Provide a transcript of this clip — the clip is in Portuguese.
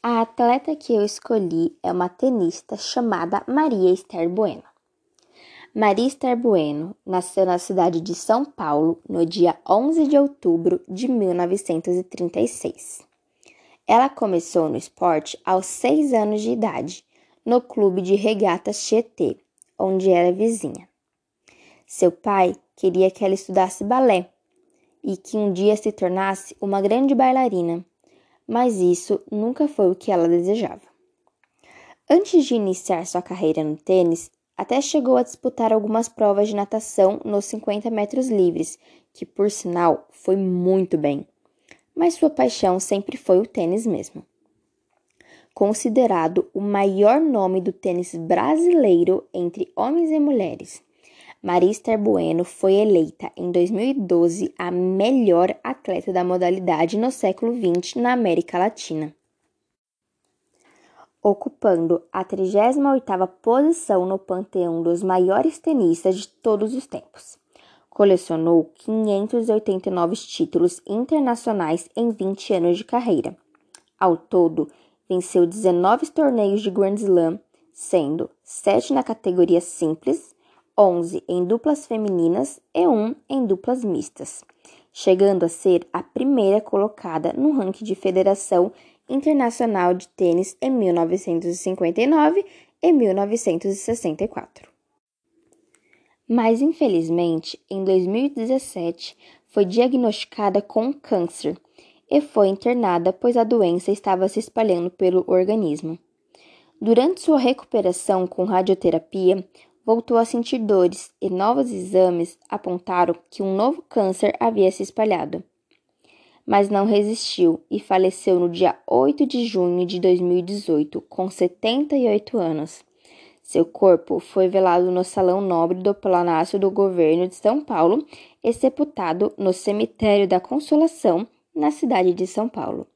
A atleta que eu escolhi é uma tenista chamada Maria Esther Bueno. Maria Esther Bueno nasceu na cidade de São Paulo no dia 11 de outubro de 1936. Ela começou no esporte aos seis anos de idade, no clube de regatas Tietê, onde era vizinha. Seu pai queria que ela estudasse balé e que um dia se tornasse uma grande bailarina mas isso nunca foi o que ela desejava. Antes de iniciar sua carreira no tênis, até chegou a disputar algumas provas de natação nos 50 metros livres, que por sinal foi muito bem. Mas sua paixão sempre foi o tênis mesmo. Considerado o maior nome do tênis brasileiro entre homens e mulheres, Marista Bueno foi eleita em 2012 a melhor atleta da modalidade no século XX na América Latina, ocupando a 38ª posição no panteão dos maiores tenistas de todos os tempos. Colecionou 589 títulos internacionais em 20 anos de carreira. Ao todo, venceu 19 torneios de Grand Slam, sendo 7 na categoria simples 11 em duplas femininas e 1 em duplas mistas, chegando a ser a primeira colocada no ranking de Federação Internacional de Tênis em 1959 e 1964. Mas infelizmente, em 2017, foi diagnosticada com câncer e foi internada pois a doença estava se espalhando pelo organismo. Durante sua recuperação com radioterapia, voltou a sentir dores e novos exames apontaram que um novo câncer havia se espalhado. Mas não resistiu e faleceu no dia 8 de junho de 2018, com 78 anos. Seu corpo foi velado no Salão Nobre do Palácio do Governo de São Paulo e sepultado no Cemitério da Consolação, na cidade de São Paulo.